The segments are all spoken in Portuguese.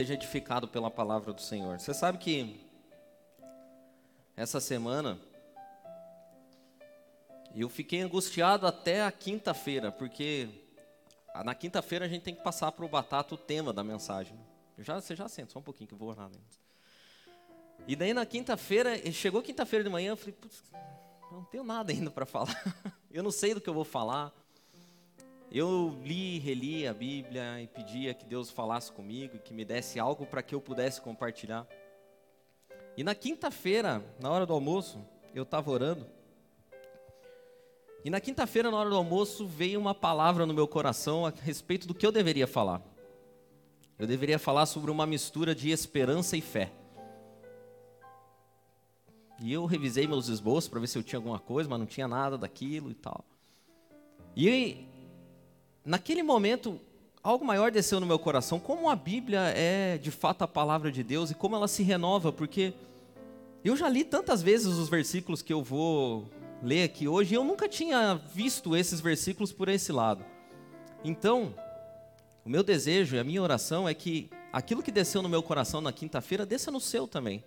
seja edificado pela palavra do Senhor. Você sabe que essa semana eu fiquei angustiado até a quinta-feira, porque na quinta-feira a gente tem que passar para o batata o tema da mensagem. Eu já, você já sente, só um pouquinho que eu vou orar. E daí na quinta-feira, chegou quinta-feira de manhã, eu falei, não tenho nada ainda para falar. eu não sei do que eu vou falar. Eu li, reli a Bíblia e pedia que Deus falasse comigo e que me desse algo para que eu pudesse compartilhar. E na quinta-feira, na hora do almoço, eu estava orando. E na quinta-feira, na hora do almoço, veio uma palavra no meu coração a respeito do que eu deveria falar. Eu deveria falar sobre uma mistura de esperança e fé. E eu revisei meus esboços para ver se eu tinha alguma coisa, mas não tinha nada daquilo e tal. E naquele momento, algo maior desceu no meu coração, como a Bíblia é de fato a palavra de Deus e como ela se renova, porque eu já li tantas vezes os versículos que eu vou ler aqui hoje e eu nunca tinha visto esses versículos por esse lado. Então, o meu desejo e a minha oração é que aquilo que desceu no meu coração na quinta-feira desça no seu também.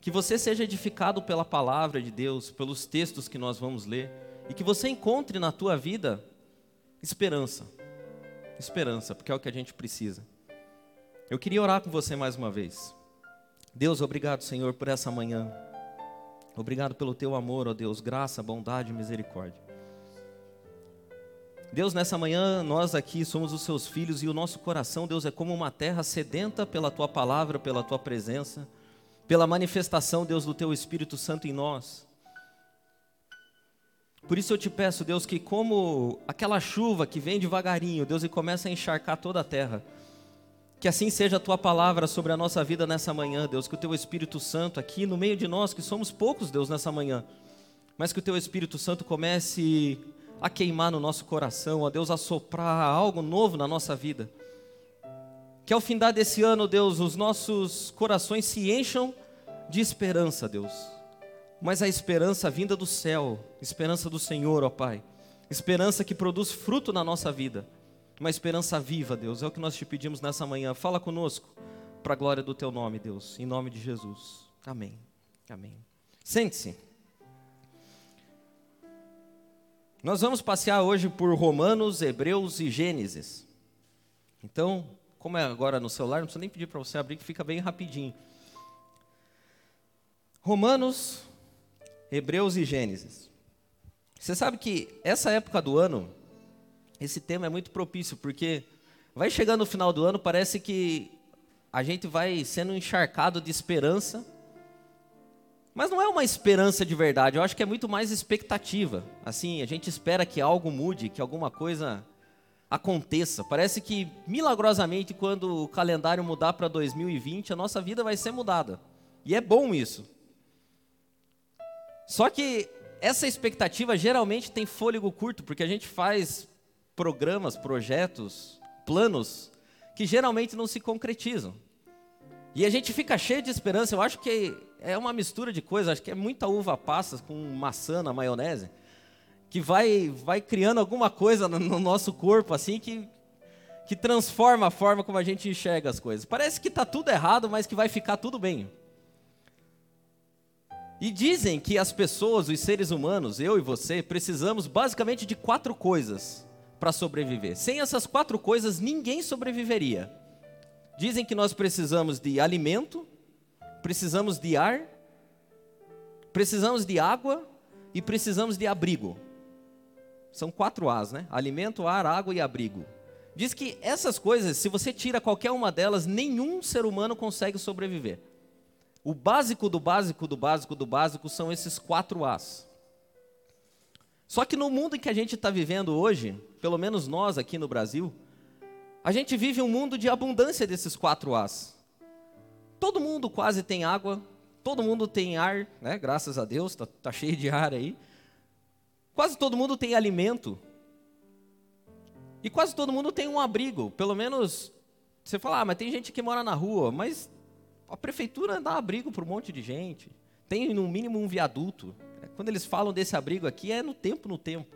Que você seja edificado pela palavra de Deus, pelos textos que nós vamos ler, e que você encontre na tua vida Esperança. Esperança, porque é o que a gente precisa. Eu queria orar com você mais uma vez. Deus, obrigado, Senhor, por essa manhã. Obrigado pelo teu amor, ó Deus, graça, bondade e misericórdia. Deus, nessa manhã nós aqui somos os seus filhos e o nosso coração, Deus, é como uma terra sedenta pela tua palavra, pela tua presença, pela manifestação, Deus, do teu Espírito Santo em nós. Por isso eu te peço, Deus, que como aquela chuva que vem devagarinho, Deus, e começa a encharcar toda a terra, que assim seja a tua palavra sobre a nossa vida nessa manhã, Deus, que o teu Espírito Santo aqui no meio de nós, que somos poucos, Deus, nessa manhã, mas que o teu Espírito Santo comece a queimar no nosso coração, ó Deus, a soprar algo novo na nossa vida. Que ao fim desse ano, Deus, os nossos corações se encham de esperança, Deus mas a esperança vinda do céu, esperança do Senhor, ó Pai, esperança que produz fruto na nossa vida, uma esperança viva, Deus, é o que nós te pedimos nessa manhã. Fala conosco, para a glória do Teu nome, Deus, em nome de Jesus. Amém. Amém. Sente-se. Nós vamos passear hoje por Romanos, Hebreus e Gênesis. Então, como é agora no celular, não precisa nem pedir para você abrir, que fica bem rapidinho. Romanos, Hebreus e Gênesis. Você sabe que essa época do ano, esse tema é muito propício, porque vai chegando no final do ano, parece que a gente vai sendo encharcado de esperança, mas não é uma esperança de verdade, eu acho que é muito mais expectativa. Assim, a gente espera que algo mude, que alguma coisa aconteça. Parece que milagrosamente, quando o calendário mudar para 2020, a nossa vida vai ser mudada. E é bom isso. Só que essa expectativa geralmente tem fôlego curto, porque a gente faz programas, projetos, planos que geralmente não se concretizam. E a gente fica cheio de esperança. Eu acho que é uma mistura de coisas. Acho que é muita uva passa com maçã na maionese, que vai, vai criando alguma coisa no nosso corpo assim que, que transforma a forma como a gente enxerga as coisas. Parece que está tudo errado, mas que vai ficar tudo bem. E dizem que as pessoas, os seres humanos, eu e você, precisamos basicamente de quatro coisas para sobreviver. Sem essas quatro coisas, ninguém sobreviveria. Dizem que nós precisamos de alimento, precisamos de ar, precisamos de água e precisamos de abrigo. São quatro As, né? Alimento, ar, água e abrigo. Diz que essas coisas, se você tira qualquer uma delas, nenhum ser humano consegue sobreviver. O básico do básico do básico do básico são esses quatro As. Só que no mundo em que a gente está vivendo hoje, pelo menos nós aqui no Brasil, a gente vive um mundo de abundância desses quatro As. Todo mundo quase tem água, todo mundo tem ar, né? graças a Deus, está tá cheio de ar aí. Quase todo mundo tem alimento. E quase todo mundo tem um abrigo. Pelo menos, você fala, ah, mas tem gente que mora na rua. Mas a prefeitura dá abrigo para um monte de gente. Tem no mínimo um viaduto. Quando eles falam desse abrigo aqui, é no tempo, no tempo.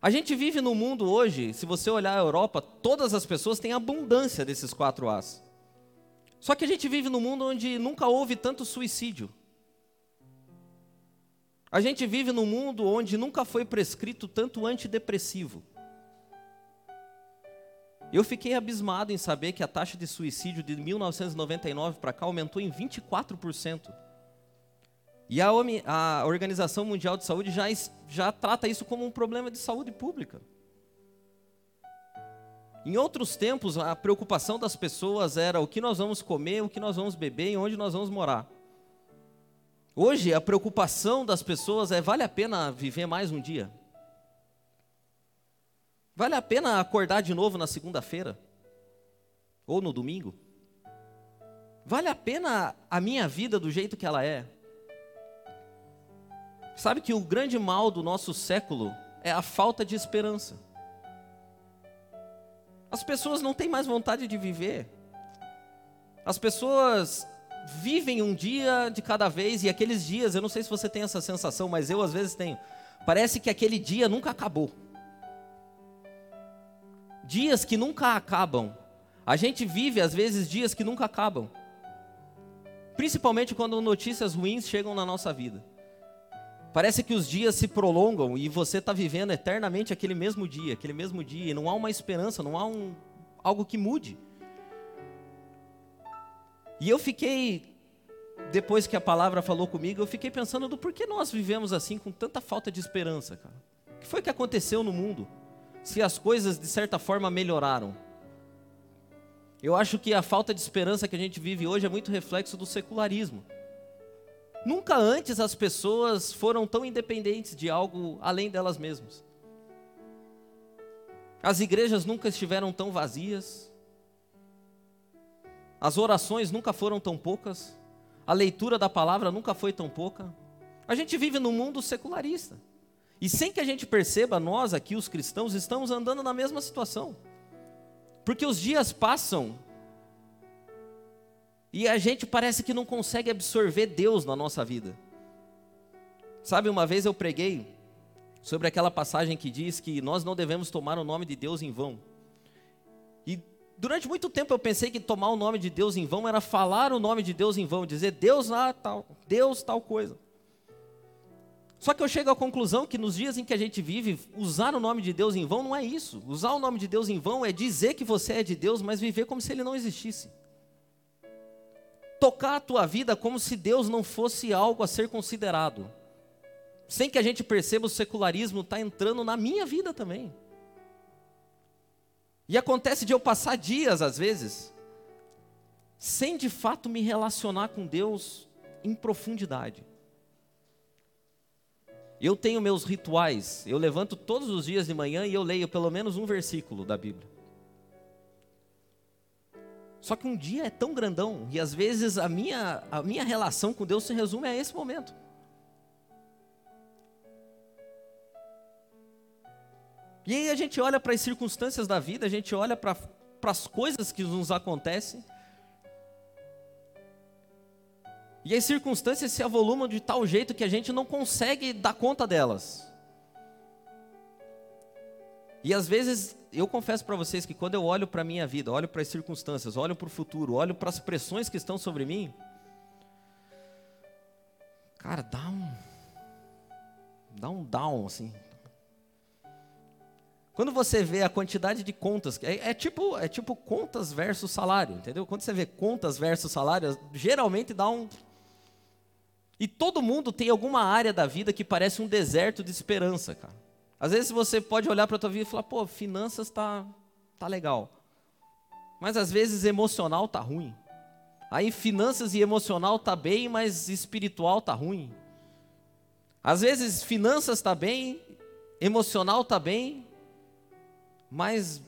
A gente vive no mundo hoje, se você olhar a Europa, todas as pessoas têm abundância desses quatro As. Só que a gente vive num mundo onde nunca houve tanto suicídio. A gente vive num mundo onde nunca foi prescrito tanto antidepressivo. Eu fiquei abismado em saber que a taxa de suicídio de 1999 para cá aumentou em 24%. E a, a, Organização Mundial de Saúde já, já trata isso como um problema de saúde pública. Em outros tempos, a preocupação das pessoas era o que nós vamos comer, o que nós vamos beber e onde nós vamos morar. Hoje, a preocupação das pessoas é: vale a pena viver mais um dia? Vale a pena acordar de novo na segunda-feira? Ou no domingo? Vale a pena a minha vida do jeito que ela é? Sabe que o grande mal do nosso século é a falta de esperança. As pessoas não têm mais vontade de viver. As pessoas vivem um dia de cada vez e aqueles dias, eu não sei se você tem essa sensação, mas eu às vezes tenho. Parece que aquele dia nunca acabou. Dias que nunca acabam. A gente vive às vezes dias que nunca acabam. Principalmente quando notícias ruins chegam na nossa vida. Parece que os dias se prolongam e você está vivendo eternamente aquele mesmo dia, aquele mesmo dia, e não há uma esperança, não há um, algo que mude. E eu fiquei, depois que a palavra falou comigo, eu fiquei pensando do porquê nós vivemos assim com tanta falta de esperança, cara. O que foi que aconteceu no mundo? Se as coisas de certa forma melhoraram. Eu acho que a falta de esperança que a gente vive hoje é muito reflexo do secularismo. Nunca antes as pessoas foram tão independentes de algo além delas mesmas. As igrejas nunca estiveram tão vazias. As orações nunca foram tão poucas. A leitura da palavra nunca foi tão pouca. A gente vive num mundo secularista. E sem que a gente perceba, nós aqui, os cristãos, estamos andando na mesma situação. Porque os dias passam e a gente parece que não consegue absorver Deus na nossa vida. Sabe, uma vez eu preguei sobre aquela passagem que diz que nós não devemos tomar o nome de Deus em vão. E durante muito tempo eu pensei que tomar o nome de Deus em vão era falar o nome de Deus em vão, dizer Deus ah, tal, Deus tal coisa. Só que eu chego à conclusão que nos dias em que a gente vive, usar o nome de Deus em vão não é isso. Usar o nome de Deus em vão é dizer que você é de Deus, mas viver como se ele não existisse tocar a tua vida como se Deus não fosse algo a ser considerado. Sem que a gente perceba, o secularismo está entrando na minha vida também. E acontece de eu passar dias, às vezes, sem de fato me relacionar com Deus em profundidade. Eu tenho meus rituais, eu levanto todos os dias de manhã e eu leio pelo menos um versículo da Bíblia. Só que um dia é tão grandão e às vezes a minha, a minha relação com Deus se resume a esse momento. E aí a gente olha para as circunstâncias da vida, a gente olha para as coisas que nos acontecem. E as circunstâncias se avolumam de tal jeito que a gente não consegue dar conta delas. E às vezes eu confesso para vocês que quando eu olho para a minha vida, olho para as circunstâncias, olho para o futuro, olho para as pressões que estão sobre mim, cara, dá um. dá um down, assim. Quando você vê a quantidade de contas, é, é, tipo, é tipo contas versus salário, entendeu? Quando você vê contas versus salário, geralmente dá um. E todo mundo tem alguma área da vida que parece um deserto de esperança, cara. Às vezes você pode olhar para a tua vida e falar, pô, finanças tá, tá legal. Mas às vezes emocional tá ruim. Aí finanças e emocional tá bem, mas espiritual tá ruim. Às vezes finanças tá bem, emocional tá bem, mas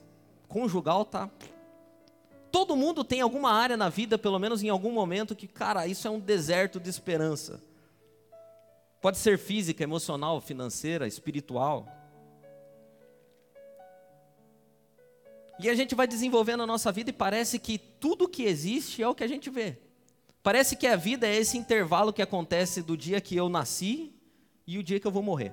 conjugal tá. Todo mundo tem alguma área na vida, pelo menos em algum momento, que, cara, isso é um deserto de esperança. Pode ser física, emocional, financeira, espiritual. E a gente vai desenvolvendo a nossa vida e parece que tudo que existe é o que a gente vê. Parece que a vida é esse intervalo que acontece do dia que eu nasci e o dia que eu vou morrer.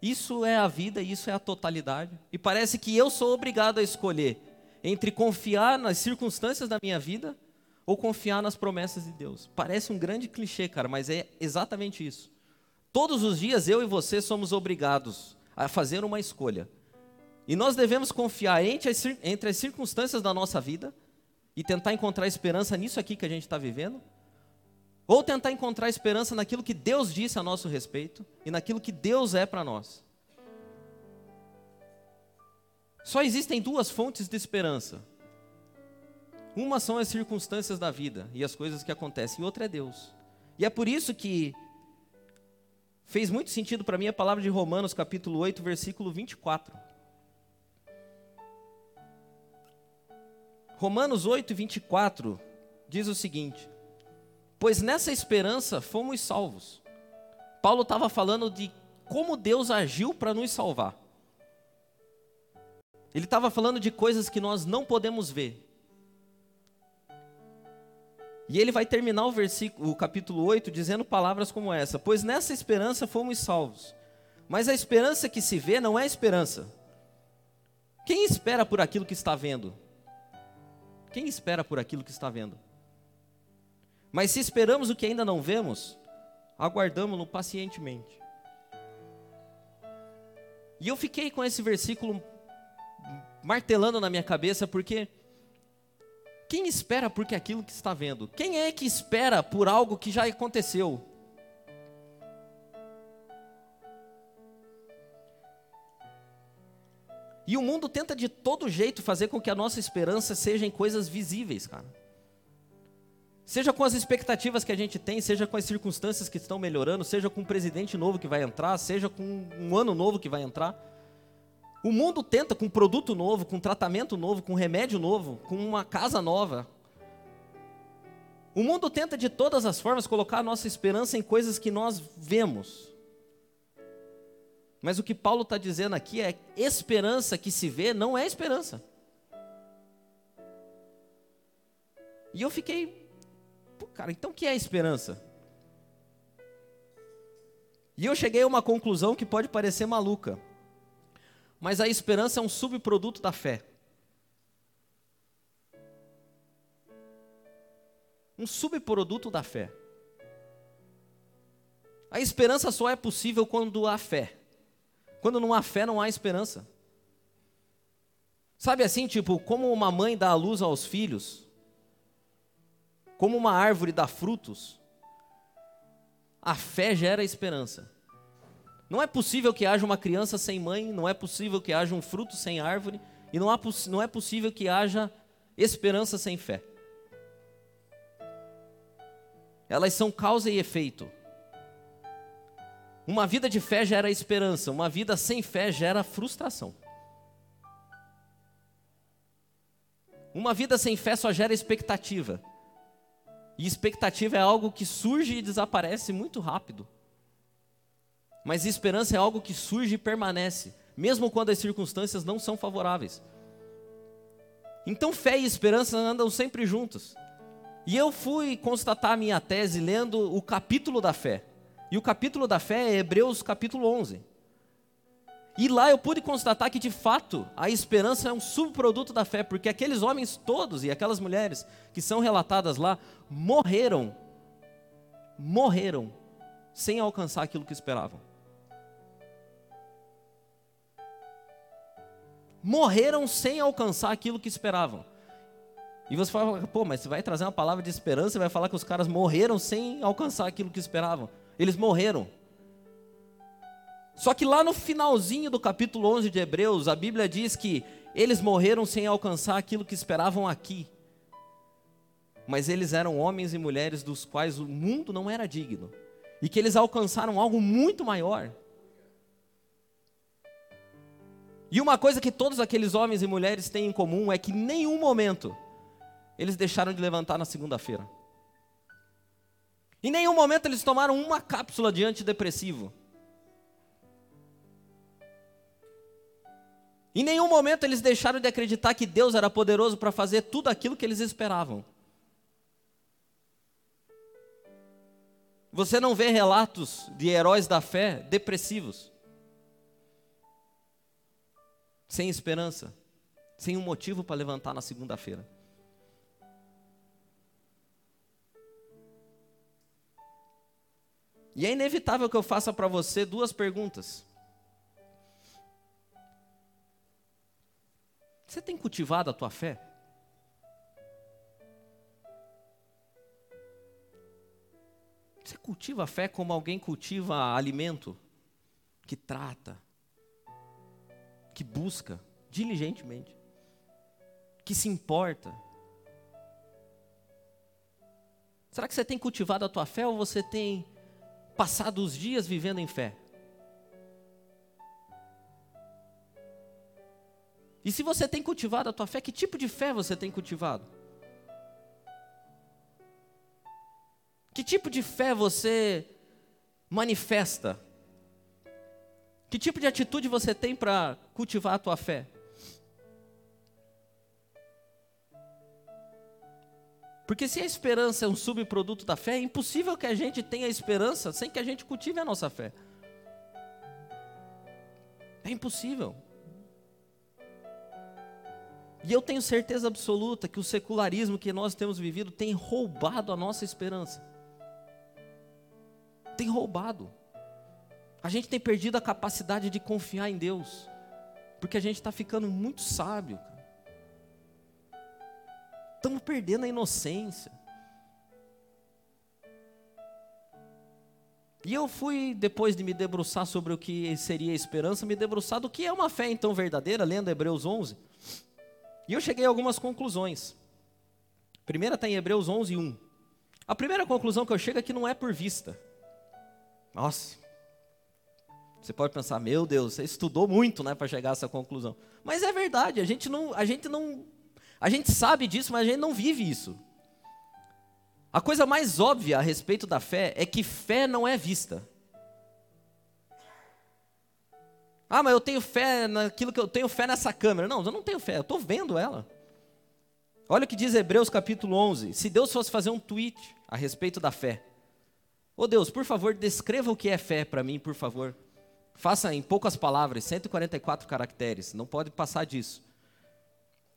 Isso é a vida, isso é a totalidade. E parece que eu sou obrigado a escolher entre confiar nas circunstâncias da minha vida ou confiar nas promessas de Deus. Parece um grande clichê, cara, mas é exatamente isso. Todos os dias eu e você somos obrigados a fazer uma escolha. E nós devemos confiar entre as, entre as circunstâncias da nossa vida e tentar encontrar esperança nisso aqui que a gente está vivendo, ou tentar encontrar esperança naquilo que Deus disse a nosso respeito e naquilo que Deus é para nós. Só existem duas fontes de esperança. Uma são as circunstâncias da vida e as coisas que acontecem, e outra é Deus. E é por isso que fez muito sentido para mim a palavra de Romanos, capítulo 8, versículo 24. Romanos 8, 24 diz o seguinte: Pois nessa esperança fomos salvos. Paulo estava falando de como Deus agiu para nos salvar. Ele estava falando de coisas que nós não podemos ver. E ele vai terminar o versículo, o capítulo 8 dizendo palavras como essa: Pois nessa esperança fomos salvos. Mas a esperança que se vê não é esperança. Quem espera por aquilo que está vendo? Quem espera por aquilo que está vendo? Mas se esperamos o que ainda não vemos, aguardamos-no pacientemente. E eu fiquei com esse versículo martelando na minha cabeça, porque quem espera por aquilo que está vendo? Quem é que espera por algo que já aconteceu? E o mundo tenta de todo jeito fazer com que a nossa esperança seja em coisas visíveis, cara. Seja com as expectativas que a gente tem, seja com as circunstâncias que estão melhorando, seja com um presidente novo que vai entrar, seja com um ano novo que vai entrar. O mundo tenta com produto novo, com tratamento novo, com remédio novo, com uma casa nova. O mundo tenta de todas as formas colocar a nossa esperança em coisas que nós vemos. Mas o que Paulo está dizendo aqui é esperança que se vê não é esperança. E eu fiquei, cara, então o que é esperança? E eu cheguei a uma conclusão que pode parecer maluca. Mas a esperança é um subproduto da fé. Um subproduto da fé. A esperança só é possível quando há fé. Quando não há fé, não há esperança. Sabe assim, tipo, como uma mãe dá a luz aos filhos, como uma árvore dá frutos, a fé gera esperança. Não é possível que haja uma criança sem mãe, não é possível que haja um fruto sem árvore, e não, há, não é possível que haja esperança sem fé. Elas são causa e efeito. Uma vida de fé gera esperança, uma vida sem fé gera frustração. Uma vida sem fé só gera expectativa. E expectativa é algo que surge e desaparece muito rápido. Mas esperança é algo que surge e permanece, mesmo quando as circunstâncias não são favoráveis. Então fé e esperança andam sempre juntos. E eu fui constatar a minha tese lendo o capítulo da fé. E o capítulo da fé é Hebreus capítulo 11. E lá eu pude constatar que de fato a esperança é um subproduto da fé, porque aqueles homens todos e aquelas mulheres que são relatadas lá morreram, morreram sem alcançar aquilo que esperavam. Morreram sem alcançar aquilo que esperavam. E você fala, pô, mas você vai trazer uma palavra de esperança e vai falar que os caras morreram sem alcançar aquilo que esperavam. Eles morreram. Só que lá no finalzinho do capítulo 11 de Hebreus, a Bíblia diz que eles morreram sem alcançar aquilo que esperavam aqui. Mas eles eram homens e mulheres dos quais o mundo não era digno. E que eles alcançaram algo muito maior. E uma coisa que todos aqueles homens e mulheres têm em comum é que em nenhum momento eles deixaram de levantar na segunda-feira. Em nenhum momento eles tomaram uma cápsula de antidepressivo. Em nenhum momento eles deixaram de acreditar que Deus era poderoso para fazer tudo aquilo que eles esperavam. Você não vê relatos de heróis da fé depressivos sem esperança, sem um motivo para levantar na segunda-feira. E é inevitável que eu faça para você duas perguntas. Você tem cultivado a tua fé? Você cultiva a fé como alguém cultiva alimento que trata, que busca diligentemente, que se importa. Será que você tem cultivado a tua fé ou você tem passado os dias vivendo em fé? E se você tem cultivado a tua fé, que tipo de fé você tem cultivado? Que tipo de fé você manifesta? Que tipo de atitude você tem para cultivar a tua fé? Porque se a esperança é um subproduto da fé, é impossível que a gente tenha esperança sem que a gente cultive a nossa fé. É impossível. E eu tenho certeza absoluta que o secularismo que nós temos vivido tem roubado a nossa esperança. Tem roubado. A gente tem perdido a capacidade de confiar em Deus, porque a gente está ficando muito sábio. Estamos perdendo a inocência. E eu fui, depois de me debruçar sobre o que seria a esperança, me debruçar do que é uma fé então verdadeira, lendo Hebreus 11. E eu cheguei a algumas conclusões. A primeira está em Hebreus 11, 1. A primeira conclusão que eu chego é que não é por vista. Nossa, você pode pensar, meu Deus, você estudou muito, né, para chegar a essa conclusão. Mas é verdade, a gente não, a gente não, a gente sabe disso, mas a gente não vive isso. A coisa mais óbvia a respeito da fé é que fé não é vista. Ah, mas eu tenho fé naquilo que eu tenho fé nessa câmera. Não, eu não tenho fé, eu estou vendo ela. Olha o que diz Hebreus capítulo 11. Se Deus fosse fazer um tweet a respeito da fé. Ô oh Deus, por favor, descreva o que é fé para mim, por favor. Faça em poucas palavras, 144 caracteres, não pode passar disso.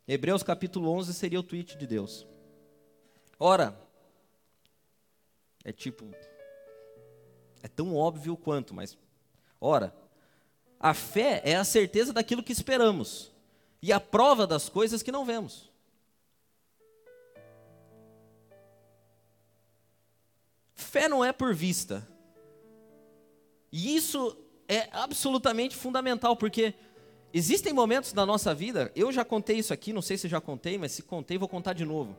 Hebreus capítulo 11 seria o tweet de Deus. Ora, é tipo, é tão óbvio quanto, mas, ora, a fé é a certeza daquilo que esperamos e a prova das coisas que não vemos. Fé não é por vista. E isso é absolutamente fundamental, porque existem momentos na nossa vida, eu já contei isso aqui, não sei se já contei, mas se contei, vou contar de novo.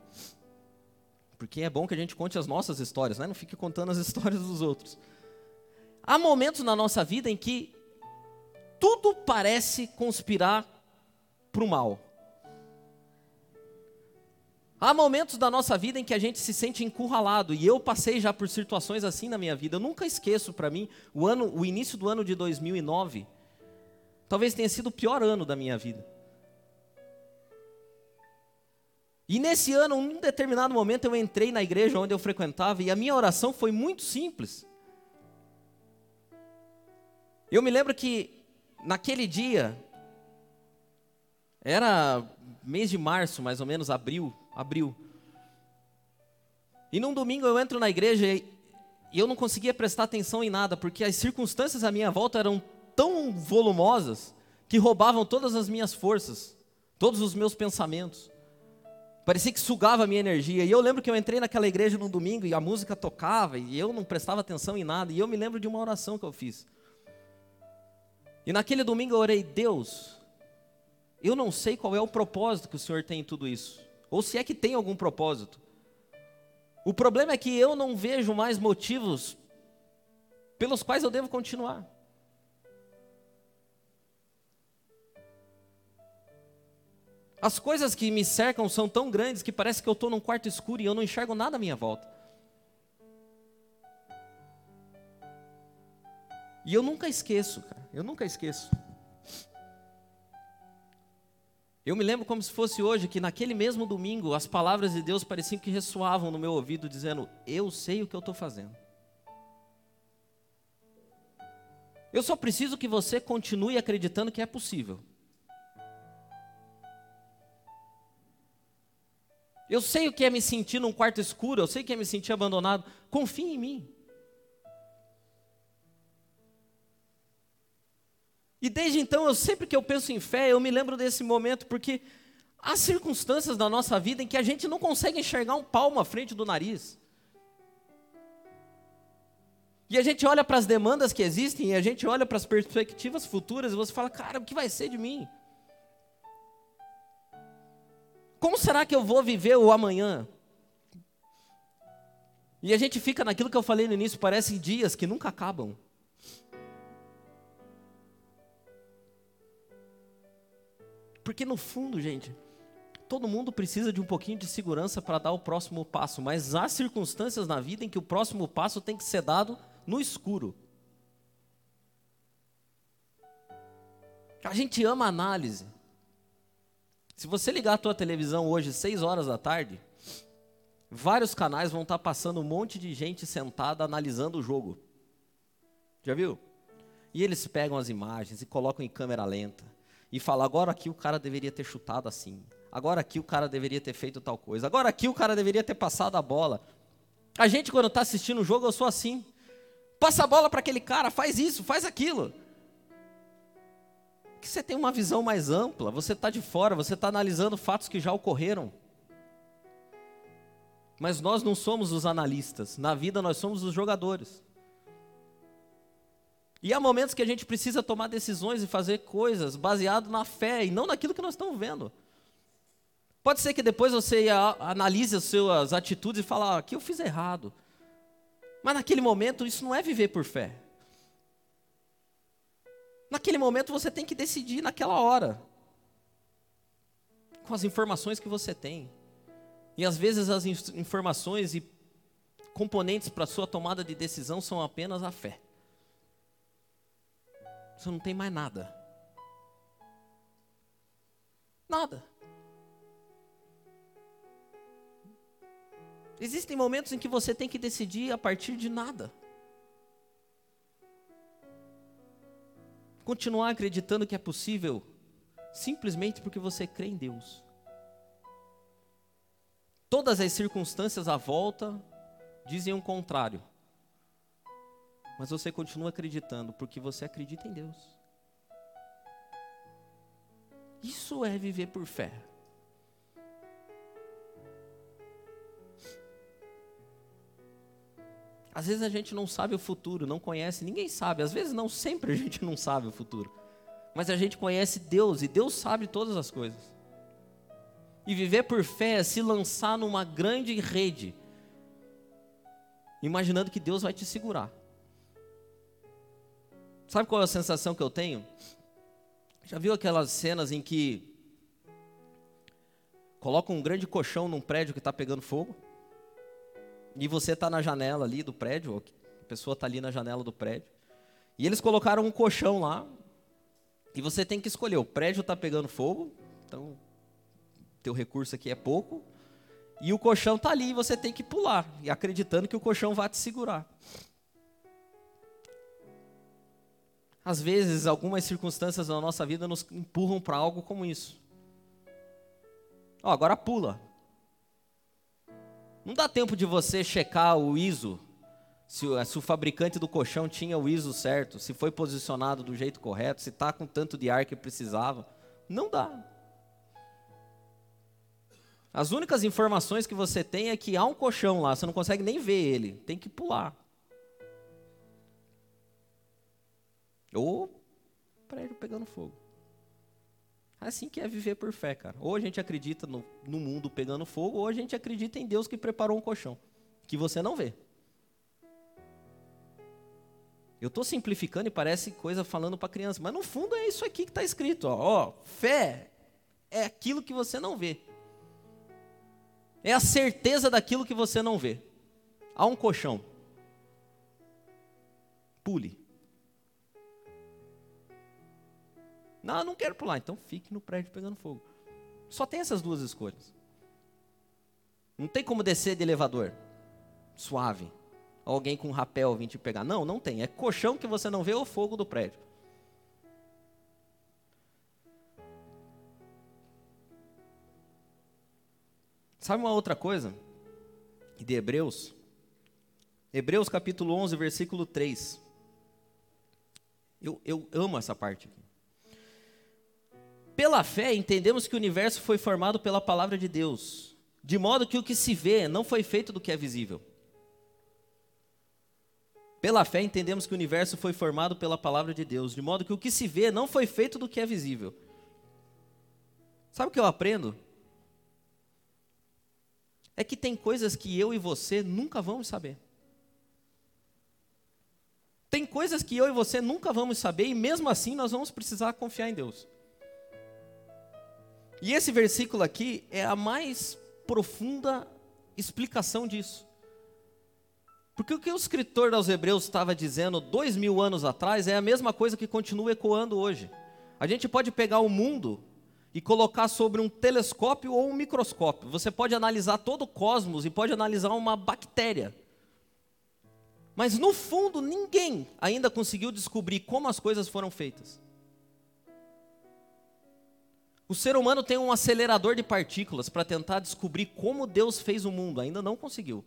Porque é bom que a gente conte as nossas histórias, né? não fique contando as histórias dos outros. Há momentos na nossa vida em que tudo parece conspirar para o mal. Há momentos da nossa vida em que a gente se sente encurralado, e eu passei já por situações assim na minha vida. Eu nunca esqueço para mim o ano, o início do ano de 2009. Talvez tenha sido o pior ano da minha vida. E nesse ano, em um determinado momento, eu entrei na igreja onde eu frequentava e a minha oração foi muito simples. Eu me lembro que naquele dia, era mês de março, mais ou menos, abril, abril. E num domingo eu entro na igreja e eu não conseguia prestar atenção em nada, porque as circunstâncias à minha volta eram tão volumosas que roubavam todas as minhas forças, todos os meus pensamentos. Parecia que sugava a minha energia. E eu lembro que eu entrei naquela igreja num domingo e a música tocava e eu não prestava atenção em nada. E eu me lembro de uma oração que eu fiz. E naquele domingo eu orei, Deus, eu não sei qual é o propósito que o Senhor tem em tudo isso, ou se é que tem algum propósito. O problema é que eu não vejo mais motivos pelos quais eu devo continuar. As coisas que me cercam são tão grandes que parece que eu estou num quarto escuro e eu não enxergo nada à minha volta. E eu nunca esqueço, cara, eu nunca esqueço. Eu me lembro como se fosse hoje que naquele mesmo domingo as palavras de Deus pareciam que ressoavam no meu ouvido, dizendo: Eu sei o que eu estou fazendo. Eu só preciso que você continue acreditando que é possível. Eu sei o que é me sentir num quarto escuro, eu sei o que é me sentir abandonado. Confie em mim. E desde então, eu sempre que eu penso em fé, eu me lembro desse momento, porque há circunstâncias da nossa vida em que a gente não consegue enxergar um palmo à frente do nariz. E a gente olha para as demandas que existem, e a gente olha para as perspectivas futuras, e você fala, cara, o que vai ser de mim? Como será que eu vou viver o amanhã? E a gente fica naquilo que eu falei no início, parecem dias que nunca acabam. Porque no fundo, gente, todo mundo precisa de um pouquinho de segurança para dar o próximo passo, mas há circunstâncias na vida em que o próximo passo tem que ser dado no escuro. A gente ama análise. Se você ligar a tua televisão hoje, 6 horas da tarde, vários canais vão estar passando um monte de gente sentada analisando o jogo. Já viu? E eles pegam as imagens e colocam em câmera lenta e falam: agora aqui o cara deveria ter chutado assim, agora aqui o cara deveria ter feito tal coisa, agora aqui o cara deveria ter passado a bola. A gente, quando está assistindo o jogo, eu sou assim. Passa a bola para aquele cara, faz isso, faz aquilo que você tem uma visão mais ampla, você está de fora, você está analisando fatos que já ocorreram. Mas nós não somos os analistas, na vida nós somos os jogadores. E há momentos que a gente precisa tomar decisões e fazer coisas baseado na fé e não naquilo que nós estamos vendo. Pode ser que depois você analise as suas atitudes e fale, ah, aqui eu fiz errado. Mas naquele momento isso não é viver por fé. Naquele momento você tem que decidir naquela hora. Com as informações que você tem. E às vezes as informações e componentes para sua tomada de decisão são apenas a fé. Você não tem mais nada. Nada. Existem momentos em que você tem que decidir a partir de nada. continuar acreditando que é possível simplesmente porque você crê em Deus. Todas as circunstâncias à volta dizem o contrário. Mas você continua acreditando porque você acredita em Deus. Isso é viver por fé. Às vezes a gente não sabe o futuro, não conhece, ninguém sabe. Às vezes não, sempre a gente não sabe o futuro. Mas a gente conhece Deus e Deus sabe todas as coisas. E viver por fé é se lançar numa grande rede, imaginando que Deus vai te segurar. Sabe qual é a sensação que eu tenho? Já viu aquelas cenas em que colocam um grande colchão num prédio que está pegando fogo? e você está na janela ali do prédio, a pessoa está ali na janela do prédio, e eles colocaram um colchão lá, e você tem que escolher, o prédio está pegando fogo, então teu recurso aqui é pouco, e o colchão está ali e você tem que pular, e acreditando que o colchão vai te segurar. Às vezes, algumas circunstâncias na nossa vida nos empurram para algo como isso. Ó, agora pula. Não dá tempo de você checar o ISO, se se o fabricante do colchão tinha o ISO certo, se foi posicionado do jeito correto, se está com tanto de ar que precisava. Não dá. As únicas informações que você tem é que há um colchão lá, você não consegue nem ver ele, tem que pular. Ou prédio pegando fogo. Assim que é viver por fé, cara. Ou a gente acredita no, no mundo pegando fogo, ou a gente acredita em Deus que preparou um colchão, que você não vê. Eu estou simplificando e parece coisa falando para criança, mas no fundo é isso aqui que está escrito. Ó. ó, fé é aquilo que você não vê. É a certeza daquilo que você não vê. Há um colchão. Pule. Não, não quero pular. Então fique no prédio pegando fogo. Só tem essas duas escolhas. Não tem como descer de elevador. Suave. Alguém com um rapel vir te pegar. Não, não tem. É colchão que você não vê ou fogo do prédio. Sabe uma outra coisa? De Hebreus? Hebreus capítulo 11, versículo 3. Eu, eu amo essa parte aqui. Pela fé entendemos que o universo foi formado pela palavra de Deus, de modo que o que se vê não foi feito do que é visível. Pela fé entendemos que o universo foi formado pela palavra de Deus, de modo que o que se vê não foi feito do que é visível. Sabe o que eu aprendo? É que tem coisas que eu e você nunca vamos saber. Tem coisas que eu e você nunca vamos saber e mesmo assim nós vamos precisar confiar em Deus. E esse versículo aqui é a mais profunda explicação disso. Porque o que o escritor aos Hebreus estava dizendo dois mil anos atrás é a mesma coisa que continua ecoando hoje. A gente pode pegar o mundo e colocar sobre um telescópio ou um microscópio. Você pode analisar todo o cosmos e pode analisar uma bactéria. Mas no fundo, ninguém ainda conseguiu descobrir como as coisas foram feitas. O ser humano tem um acelerador de partículas para tentar descobrir como Deus fez o mundo, ainda não conseguiu.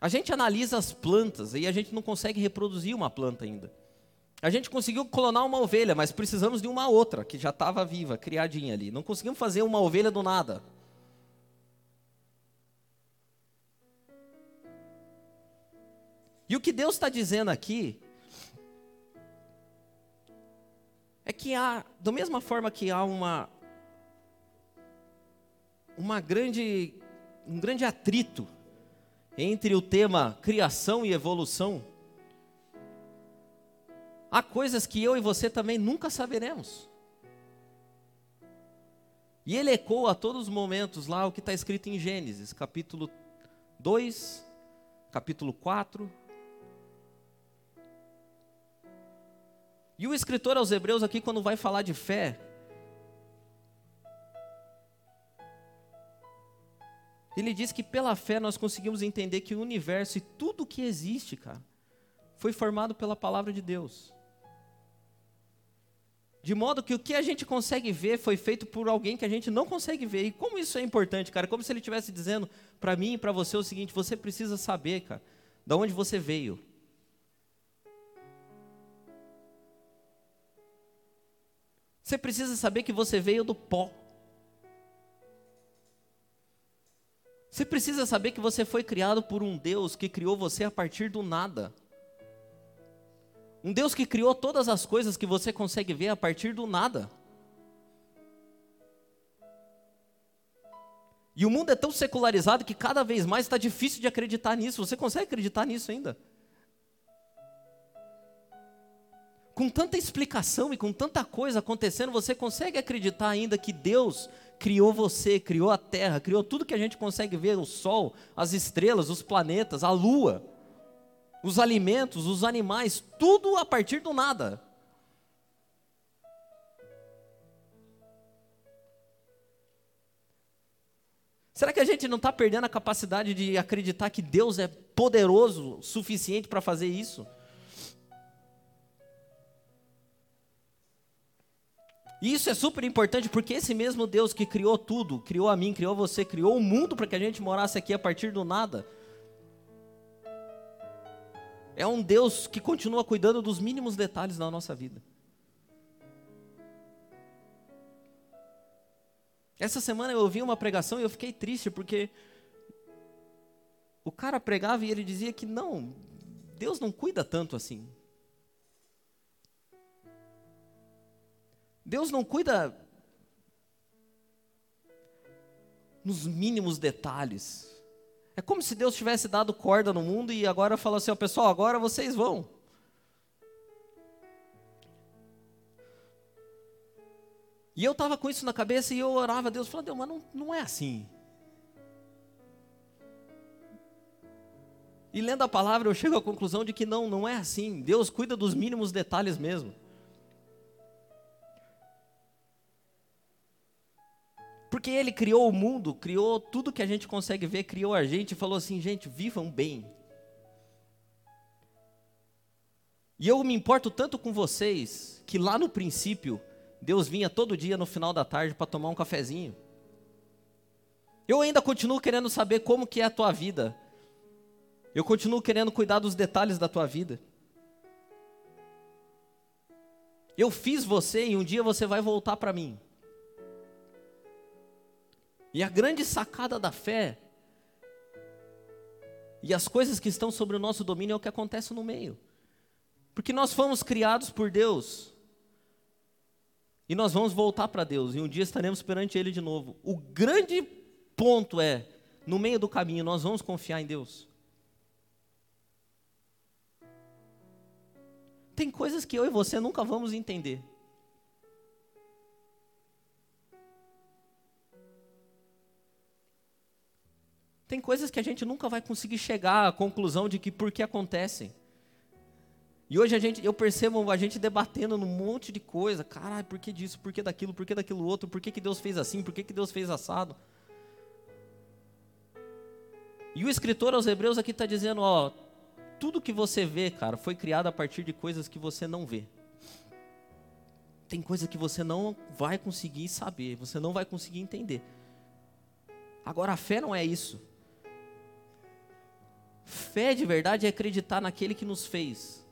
A gente analisa as plantas e a gente não consegue reproduzir uma planta ainda. A gente conseguiu clonar uma ovelha, mas precisamos de uma outra que já estava viva, criadinha ali. Não conseguimos fazer uma ovelha do nada. E o que Deus está dizendo aqui é que há, da mesma forma que há uma uma grande um grande atrito entre o tema criação e evolução, há coisas que eu e você também nunca saberemos. E ele ecoa a todos os momentos lá o que está escrito em Gênesis, capítulo 2, capítulo 4, E o escritor aos Hebreus aqui, quando vai falar de fé, ele diz que pela fé nós conseguimos entender que o universo e tudo que existe, cara, foi formado pela palavra de Deus. De modo que o que a gente consegue ver foi feito por alguém que a gente não consegue ver. E como isso é importante, cara? Como se ele estivesse dizendo para mim e para você o seguinte: você precisa saber, cara, de onde você veio. Você precisa saber que você veio do pó. Você precisa saber que você foi criado por um Deus que criou você a partir do nada. Um Deus que criou todas as coisas que você consegue ver a partir do nada. E o mundo é tão secularizado que cada vez mais está difícil de acreditar nisso. Você consegue acreditar nisso ainda? Com tanta explicação e com tanta coisa acontecendo, você consegue acreditar ainda que Deus criou você, criou a terra, criou tudo que a gente consegue ver: o sol, as estrelas, os planetas, a lua, os alimentos, os animais, tudo a partir do nada. Será que a gente não está perdendo a capacidade de acreditar que Deus é poderoso o suficiente para fazer isso? E isso é super importante porque esse mesmo Deus que criou tudo, criou a mim, criou você, criou o mundo para que a gente morasse aqui a partir do nada, é um Deus que continua cuidando dos mínimos detalhes da nossa vida. Essa semana eu ouvi uma pregação e eu fiquei triste porque o cara pregava e ele dizia que não, Deus não cuida tanto assim. Deus não cuida nos mínimos detalhes. É como se Deus tivesse dado corda no mundo e agora falou assim: ó, pessoal, agora vocês vão. E eu estava com isso na cabeça e eu orava a Deus, falando, Deus, mas não, não é assim. E lendo a palavra eu chego à conclusão de que não, não é assim. Deus cuida dos mínimos detalhes mesmo. Porque ele criou o mundo, criou tudo que a gente consegue ver, criou a gente e falou assim: gente, vivam bem. E eu me importo tanto com vocês que lá no princípio, Deus vinha todo dia no final da tarde para tomar um cafezinho. Eu ainda continuo querendo saber como que é a tua vida. Eu continuo querendo cuidar dos detalhes da tua vida. Eu fiz você e um dia você vai voltar para mim. E a grande sacada da fé e as coisas que estão sobre o nosso domínio é o que acontece no meio. Porque nós fomos criados por Deus. E nós vamos voltar para Deus. E um dia estaremos perante Ele de novo. O grande ponto é: no meio do caminho, nós vamos confiar em Deus. Tem coisas que eu e você nunca vamos entender. Tem coisas que a gente nunca vai conseguir chegar à conclusão de que por que acontecem. E hoje a gente, eu percebo a gente debatendo num monte de coisa. Caralho, por que disso? Por que daquilo? Por que daquilo outro? Por que, que Deus fez assim? Por que, que Deus fez assado? E o escritor aos Hebreus aqui está dizendo: ó, tudo que você vê, cara, foi criado a partir de coisas que você não vê. Tem coisa que você não vai conseguir saber, você não vai conseguir entender. Agora, a fé não é isso. Fé de verdade é acreditar naquele que nos fez,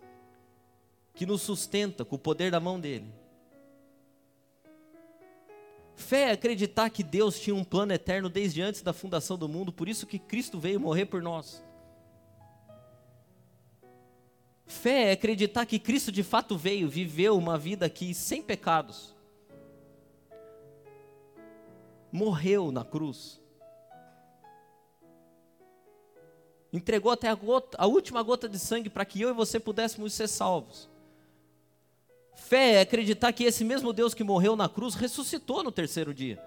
que nos sustenta com o poder da mão dele. Fé é acreditar que Deus tinha um plano eterno desde antes da fundação do mundo, por isso que Cristo veio morrer por nós. Fé é acreditar que Cristo de fato veio, viveu uma vida aqui sem pecados. Morreu na cruz entregou até a, gota, a última gota de sangue para que eu e você pudéssemos ser salvos. Fé é acreditar que esse mesmo Deus que morreu na cruz ressuscitou no terceiro dia.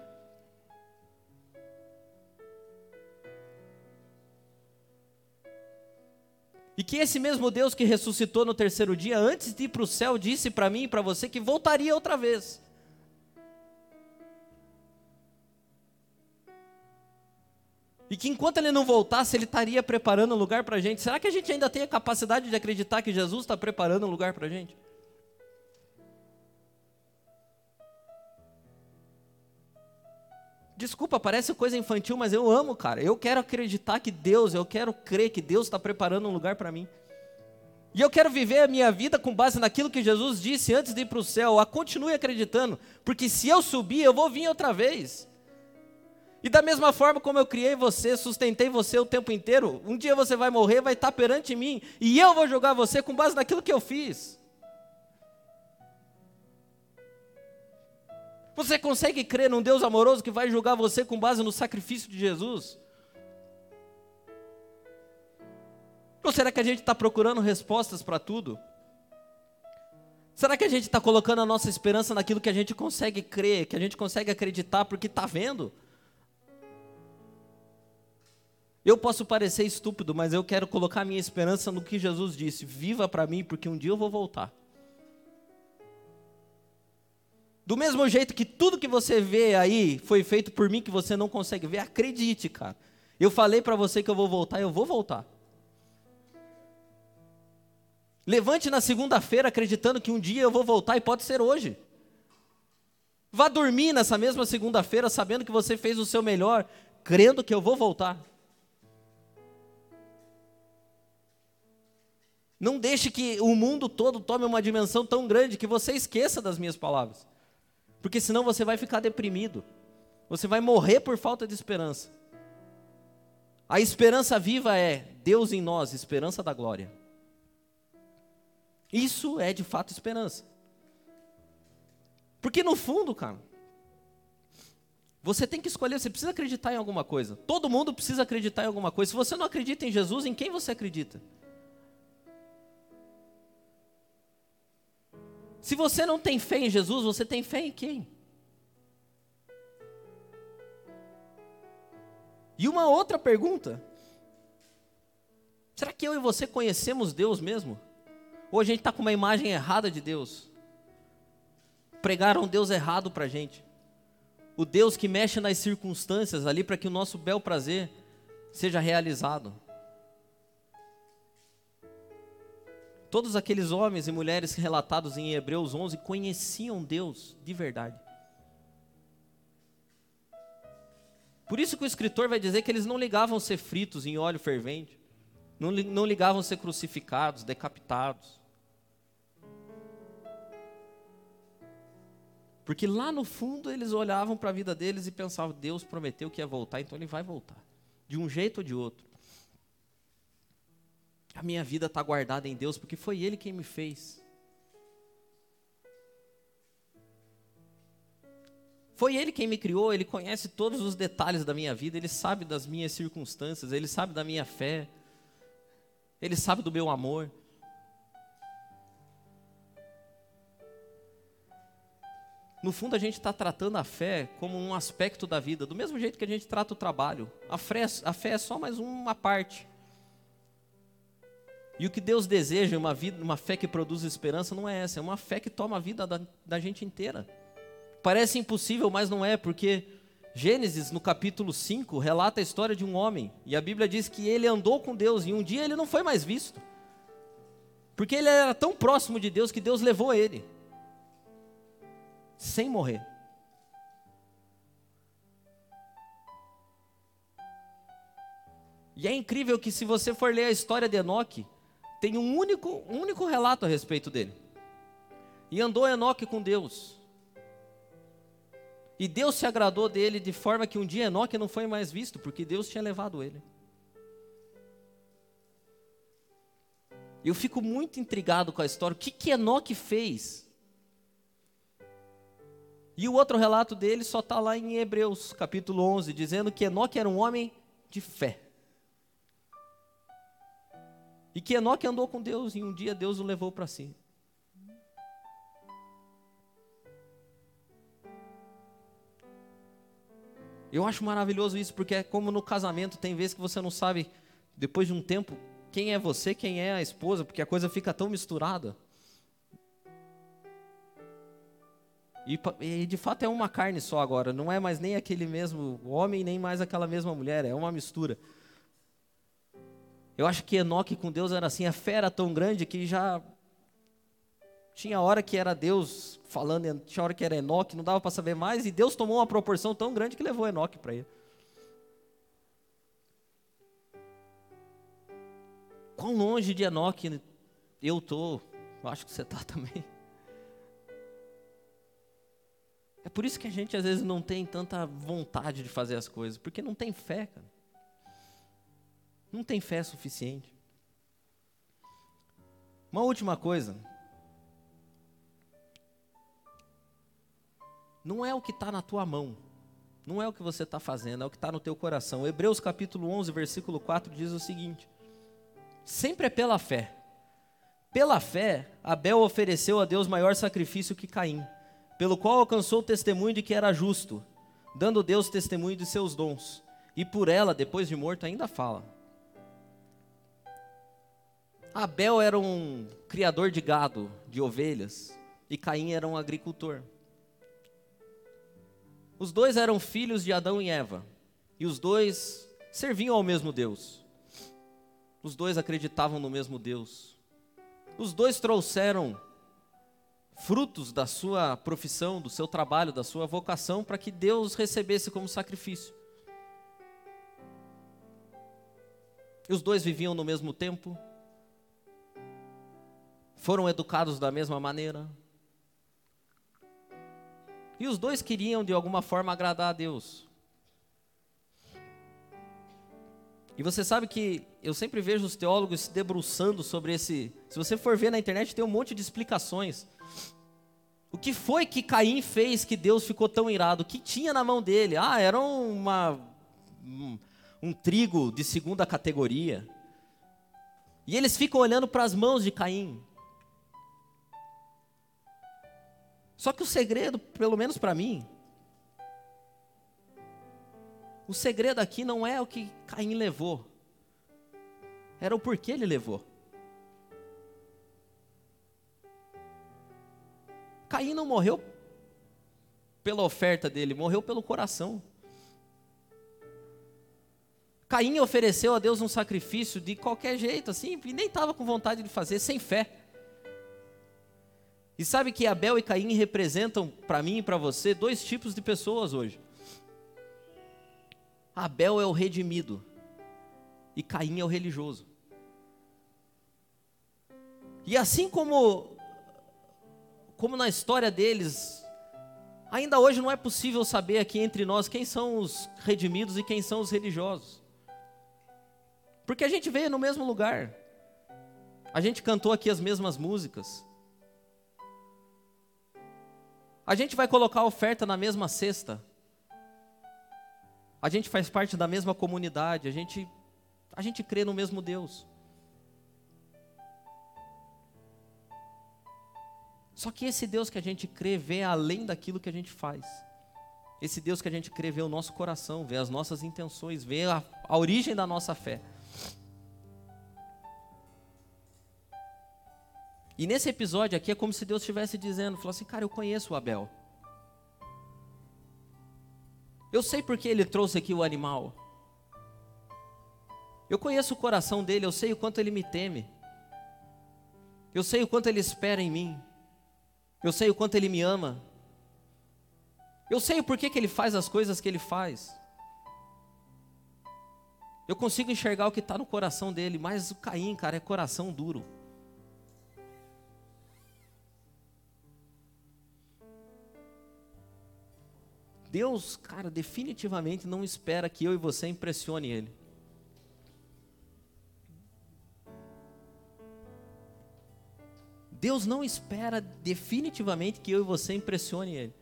E que esse mesmo Deus que ressuscitou no terceiro dia, antes de ir para o céu, disse para mim e para você que voltaria outra vez. E que enquanto ele não voltasse, ele estaria preparando um lugar para a gente. Será que a gente ainda tem a capacidade de acreditar que Jesus está preparando um lugar para a gente? Desculpa, parece coisa infantil, mas eu amo, cara. Eu quero acreditar que Deus, eu quero crer que Deus está preparando um lugar para mim. E eu quero viver a minha vida com base naquilo que Jesus disse antes de ir para o céu. A continue acreditando, porque se eu subir, eu vou vir outra vez. E da mesma forma como eu criei você, sustentei você o tempo inteiro, um dia você vai morrer, vai estar perante mim, e eu vou julgar você com base naquilo que eu fiz. Você consegue crer num Deus amoroso que vai julgar você com base no sacrifício de Jesus? Ou será que a gente está procurando respostas para tudo? Será que a gente está colocando a nossa esperança naquilo que a gente consegue crer, que a gente consegue acreditar porque está vendo? Eu posso parecer estúpido, mas eu quero colocar minha esperança no que Jesus disse: viva para mim, porque um dia eu vou voltar. Do mesmo jeito que tudo que você vê aí foi feito por mim que você não consegue ver, acredite, cara. Eu falei para você que eu vou voltar, eu vou voltar. Levante na segunda-feira acreditando que um dia eu vou voltar e pode ser hoje. Vá dormir nessa mesma segunda-feira sabendo que você fez o seu melhor, crendo que eu vou voltar. Não deixe que o mundo todo tome uma dimensão tão grande que você esqueça das minhas palavras. Porque senão você vai ficar deprimido. Você vai morrer por falta de esperança. A esperança viva é Deus em nós, esperança da glória. Isso é de fato esperança. Porque no fundo, cara, você tem que escolher, você precisa acreditar em alguma coisa. Todo mundo precisa acreditar em alguma coisa. Se você não acredita em Jesus, em quem você acredita? Se você não tem fé em Jesus, você tem fé em quem? E uma outra pergunta: será que eu e você conhecemos Deus mesmo? Ou a gente está com uma imagem errada de Deus? Pregaram Deus errado para a gente. O Deus que mexe nas circunstâncias ali para que o nosso bel prazer seja realizado. Todos aqueles homens e mulheres relatados em Hebreus 11 conheciam Deus de verdade. Por isso que o escritor vai dizer que eles não ligavam ser fritos em óleo fervente, não, não ligavam ser crucificados, decapitados. Porque lá no fundo eles olhavam para a vida deles e pensavam: Deus prometeu que ia voltar, então ele vai voltar. De um jeito ou de outro. A minha vida está guardada em Deus porque foi Ele quem me fez. Foi Ele quem me criou, Ele conhece todos os detalhes da minha vida, Ele sabe das minhas circunstâncias, Ele sabe da minha fé, Ele sabe do meu amor. No fundo, a gente está tratando a fé como um aspecto da vida, do mesmo jeito que a gente trata o trabalho. A fé, a fé é só mais uma parte. E o que Deus deseja, uma, vida, uma fé que produz esperança, não é essa, é uma fé que toma a vida da, da gente inteira. Parece impossível, mas não é, porque Gênesis, no capítulo 5, relata a história de um homem, e a Bíblia diz que ele andou com Deus, e um dia ele não foi mais visto, porque ele era tão próximo de Deus que Deus levou ele sem morrer. E é incrível que se você for ler a história de Enoque, tem um único, um único relato a respeito dele. E andou Enoque com Deus. E Deus se agradou dele de forma que um dia Enoque não foi mais visto, porque Deus tinha levado ele. Eu fico muito intrigado com a história. O que, que Enoque fez e o outro relato dele só está lá em Hebreus, capítulo 11, dizendo que Enoque era um homem de fé. E que Enoque andou com Deus e um dia Deus o levou para si. Eu acho maravilhoso isso, porque é como no casamento, tem vezes que você não sabe, depois de um tempo, quem é você, quem é a esposa, porque a coisa fica tão misturada. E, e, de fato é uma carne só agora, não é mais nem aquele mesmo homem, nem mais aquela mesma mulher, é uma mistura. Eu acho que Enoque com Deus era assim, a fé era tão grande que já tinha hora que era Deus falando, tinha hora que era Enoque, não dava para saber mais, e Deus tomou uma proporção tão grande que levou Enoque para ele. Quão longe de Enoque eu tô? Eu acho que você está também. É por isso que a gente às vezes não tem tanta vontade de fazer as coisas, porque não tem fé, cara. Não tem fé suficiente. Uma última coisa. Não é o que está na tua mão, não é o que você está fazendo, é o que está no teu coração. Hebreus capítulo 11, versículo 4 diz o seguinte: Sempre é pela fé. Pela fé, Abel ofereceu a Deus maior sacrifício que Caim pelo qual alcançou o testemunho de que era justo, dando Deus testemunho de seus dons. E por ela, depois de morto, ainda fala. Abel era um criador de gado, de ovelhas, e Caim era um agricultor. Os dois eram filhos de Adão e Eva, e os dois serviam ao mesmo Deus. Os dois acreditavam no mesmo Deus. Os dois trouxeram frutos da sua profissão, do seu trabalho, da sua vocação, para que Deus recebesse como sacrifício. E os dois viviam no mesmo tempo, foram educados da mesma maneira, e os dois queriam de alguma forma agradar a Deus. E você sabe que eu sempre vejo os teólogos se debruçando sobre esse. Se você for ver na internet, tem um monte de explicações o que foi que Caim fez que Deus ficou tão irado? O que tinha na mão dele? Ah, era uma, um, um trigo de segunda categoria. E eles ficam olhando para as mãos de Caim. Só que o segredo, pelo menos para mim, o segredo aqui não é o que Caim levou, era o porquê ele levou. Caim não morreu pela oferta dele, morreu pelo coração. Caim ofereceu a Deus um sacrifício de qualquer jeito, assim, e nem estava com vontade de fazer, sem fé. E sabe que Abel e Caim representam para mim e para você dois tipos de pessoas hoje. Abel é o redimido e Caim é o religioso. E assim como como na história deles, Ainda hoje não é possível saber aqui entre nós quem são os redimidos e quem são os religiosos. Porque a gente veio no mesmo lugar. A gente cantou aqui as mesmas músicas. A gente vai colocar a oferta na mesma cesta. A gente faz parte da mesma comunidade, a gente a gente crê no mesmo Deus. Só que esse Deus que a gente crê vê além daquilo que a gente faz. Esse Deus que a gente crê vê o nosso coração, vê as nossas intenções, vê a, a origem da nossa fé. E nesse episódio aqui é como se Deus estivesse dizendo, falou assim, cara, eu conheço o Abel. Eu sei porque ele trouxe aqui o animal. Eu conheço o coração dele, eu sei o quanto ele me teme. Eu sei o quanto ele espera em mim. Eu sei o quanto ele me ama. Eu sei o porquê que ele faz as coisas que ele faz. Eu consigo enxergar o que está no coração dele, mas o Caim, cara, é coração duro. Deus, cara, definitivamente não espera que eu e você impressione Ele. Deus não espera definitivamente que eu e você impressione Ele.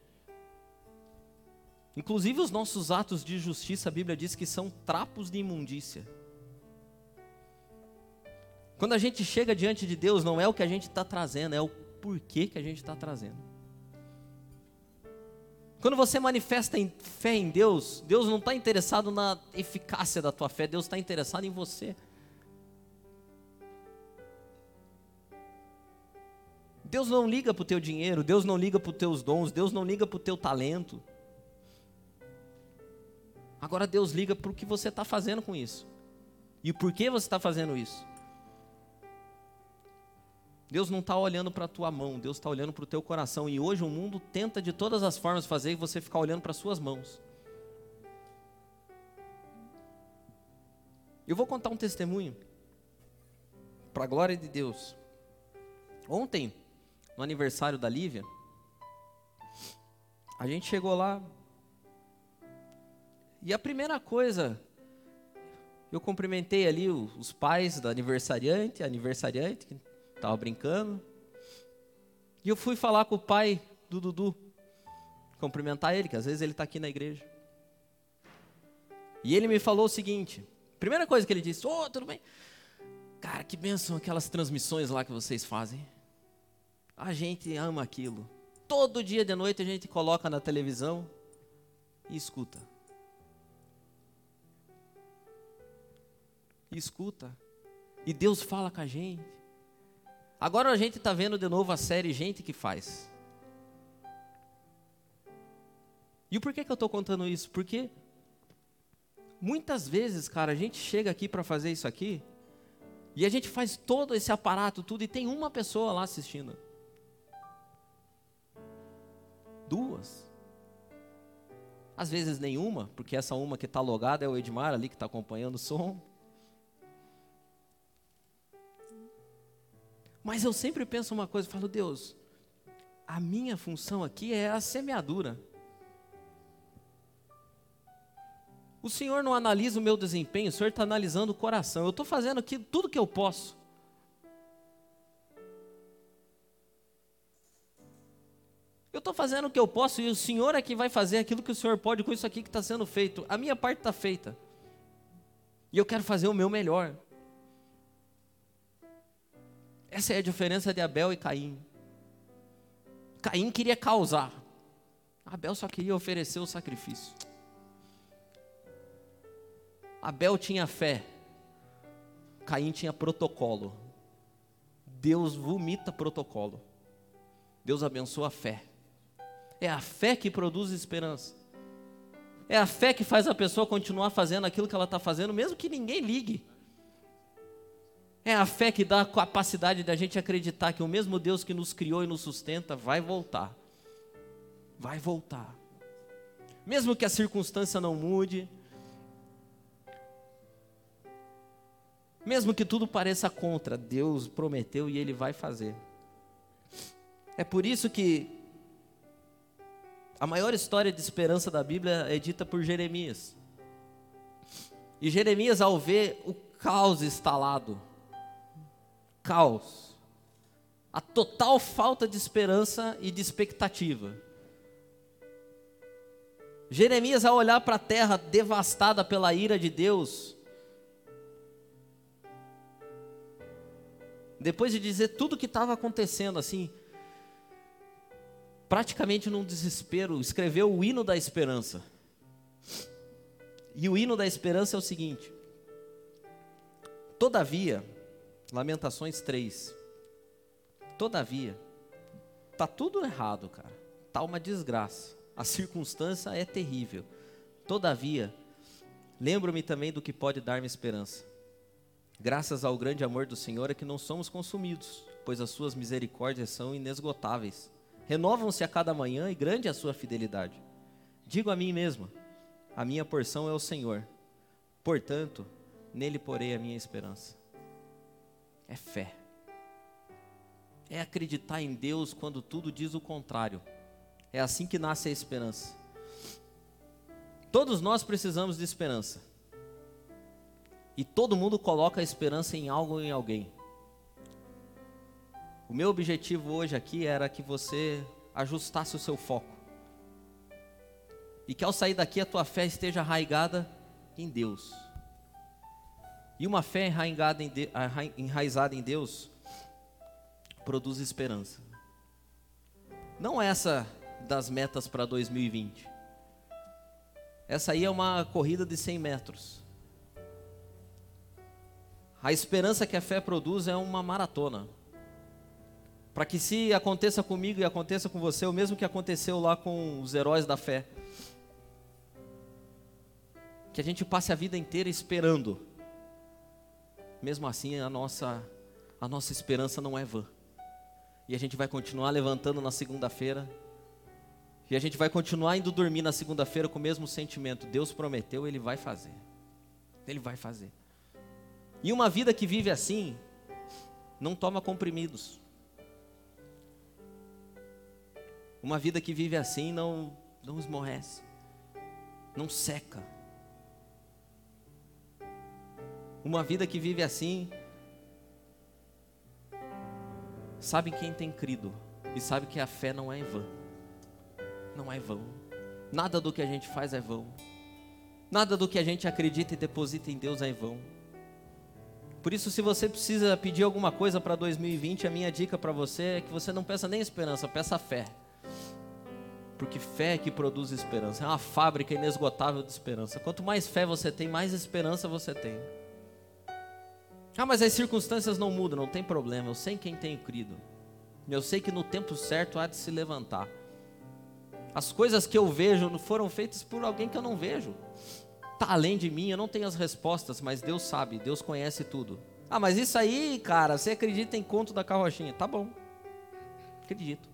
Inclusive os nossos atos de justiça, a Bíblia diz que são trapos de imundícia. Quando a gente chega diante de Deus, não é o que a gente está trazendo, é o porquê que a gente está trazendo. Quando você manifesta em fé em Deus, Deus não está interessado na eficácia da tua fé, Deus está interessado em você. Deus não liga para o teu dinheiro, Deus não liga para os teus dons, Deus não liga para o teu talento. Agora Deus liga para o que você está fazendo com isso. E por que você está fazendo isso? Deus não está olhando para a tua mão, Deus está olhando para o teu coração. E hoje o mundo tenta de todas as formas fazer você ficar olhando para as suas mãos. Eu vou contar um testemunho, para a glória de Deus. Ontem, no aniversário da Lívia, a gente chegou lá e a primeira coisa, eu cumprimentei ali os pais da aniversariante, aniversariante estava brincando, e eu fui falar com o pai do Dudu, cumprimentar ele, que às vezes ele está aqui na igreja. E ele me falou o seguinte: primeira coisa que ele disse, ô, oh, tudo bem? Cara, que benção aquelas transmissões lá que vocês fazem. A gente ama aquilo. Todo dia de noite a gente coloca na televisão e escuta. E escuta. E Deus fala com a gente. Agora a gente está vendo de novo a série Gente que Faz. E por que, que eu estou contando isso? Porque muitas vezes, cara, a gente chega aqui para fazer isso aqui e a gente faz todo esse aparato, tudo, e tem uma pessoa lá assistindo duas. Às vezes nenhuma, porque essa uma que está logada é o Edmar ali que está acompanhando o som. Mas eu sempre penso uma coisa, falo, Deus, a minha função aqui é a semeadura. O Senhor não analisa o meu desempenho, o Senhor está analisando o coração. Eu estou fazendo aqui tudo que eu posso. Eu estou fazendo o que eu posso e o Senhor é que vai fazer aquilo que o Senhor pode com isso aqui que está sendo feito. A minha parte está feita. E eu quero fazer o meu melhor. Essa é a diferença de Abel e Caim. Caim queria causar. Abel só queria oferecer o sacrifício. Abel tinha fé. Caim tinha protocolo. Deus vomita protocolo. Deus abençoa a fé. É a fé que produz esperança. É a fé que faz a pessoa continuar fazendo aquilo que ela está fazendo, mesmo que ninguém ligue. É a fé que dá a capacidade da gente acreditar que o mesmo Deus que nos criou e nos sustenta vai voltar. Vai voltar. Mesmo que a circunstância não mude, mesmo que tudo pareça contra, Deus prometeu e Ele vai fazer. É por isso que A maior história de esperança da Bíblia é dita por Jeremias. E Jeremias, ao ver o caos instalado, caos, a total falta de esperança e de expectativa. Jeremias, ao olhar para a terra devastada pela ira de Deus, depois de dizer tudo o que estava acontecendo, assim, praticamente num desespero, escreveu o hino da esperança. E o hino da esperança é o seguinte: Todavia, Lamentações 3. Todavia, tá tudo errado, cara. Tá uma desgraça. A circunstância é terrível. Todavia, lembro-me também do que pode dar-me esperança. Graças ao grande amor do Senhor é que não somos consumidos, pois as suas misericórdias são inesgotáveis renovam-se a cada manhã e grande é a sua fidelidade. Digo a mim mesma: a minha porção é o Senhor, portanto, nele porei a minha esperança. É fé, é acreditar em Deus quando tudo diz o contrário. É assim que nasce a esperança. Todos nós precisamos de esperança. E todo mundo coloca a esperança em algo ou em alguém. O meu objetivo hoje aqui era que você ajustasse o seu foco. E que ao sair daqui a tua fé esteja arraigada em Deus. E uma fé enraizada em, de, enraizada em Deus produz esperança. Não essa das metas para 2020. Essa aí é uma corrida de 100 metros. A esperança que a fé produz é uma maratona. Para que se aconteça comigo e aconteça com você, o mesmo que aconteceu lá com os heróis da fé. Que a gente passe a vida inteira esperando. Mesmo assim, a nossa a nossa esperança não é vã. E a gente vai continuar levantando na segunda-feira. E a gente vai continuar indo dormir na segunda-feira com o mesmo sentimento. Deus prometeu, ele vai fazer. Ele vai fazer. E uma vida que vive assim não toma comprimidos. Uma vida que vive assim não, não esmorrece, não seca. Uma vida que vive assim, sabe quem tem crido e sabe que a fé não é em vão. Não é vão. Nada do que a gente faz é vão. Nada do que a gente acredita e deposita em Deus é em vão. Por isso, se você precisa pedir alguma coisa para 2020, a minha dica para você é que você não peça nem esperança, peça fé porque fé é que produz esperança. É uma fábrica inesgotável de esperança. Quanto mais fé você tem, mais esperança você tem. Ah, mas as circunstâncias não mudam, não tem problema. Eu sei quem tenho crido. Eu sei que no tempo certo há de se levantar. As coisas que eu vejo foram feitas por alguém que eu não vejo. Está além de mim, eu não tenho as respostas, mas Deus sabe, Deus conhece tudo. Ah, mas isso aí, cara, você acredita em conto da carrochinha? Tá bom. Acredito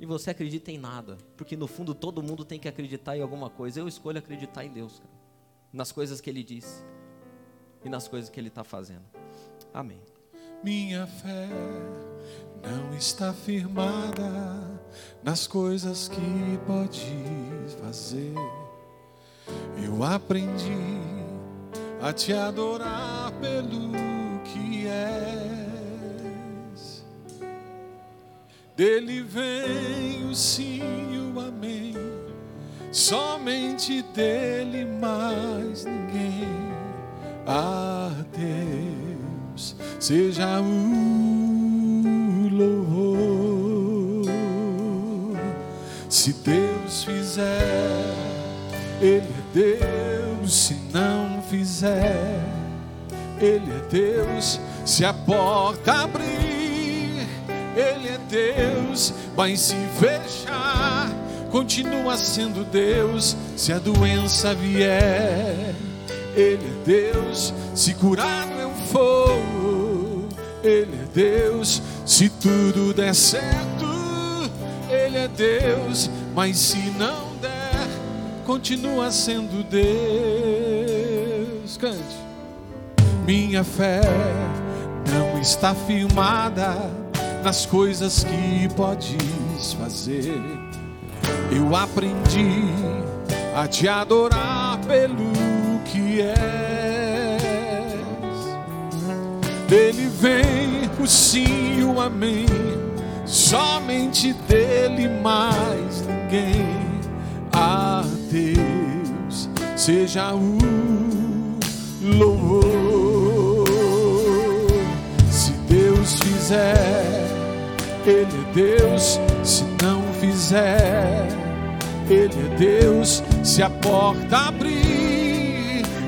e você acredita em nada, porque no fundo todo mundo tem que acreditar em alguma coisa. Eu escolho acreditar em Deus, cara, nas coisas que Ele diz e nas coisas que Ele está fazendo. Amém. Minha fé não está firmada nas coisas que podes fazer. Eu aprendi a te adorar pelo que é Dele vem o sim e o amém, somente dele mais ninguém. A Deus seja o louvor. Se Deus fizer, Ele é Deus. Se não fizer, Ele é Deus. Se a porta abrir ele é Deus, mas se fechar, continua sendo Deus. Se a doença vier, Ele é Deus. Se curado eu for, Ele é Deus. Se tudo der certo, Ele é Deus. Mas se não der, continua sendo Deus. Cante. Minha fé não está firmada nas coisas que podes fazer. eu aprendi a te adorar pelo és. Dele vem o sim e o amém, somente dele mais ninguém. A Deus seja o louvor. Se Deus fizer, Ele é Deus. Se não fizer, Ele é Deus. Se a porta abrir,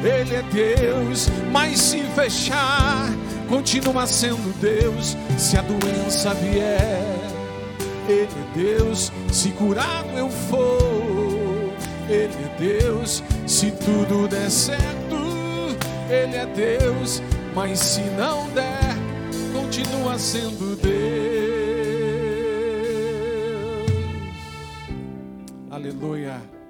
Ele é Deus. Mas se fechar, continua sendo Deus. Se a doença vier, Ele é Deus. Se curado eu for, Ele é Deus. Se tudo der certo, Ele é Deus. Mas se não der, continua sendo Deus. Aleluia.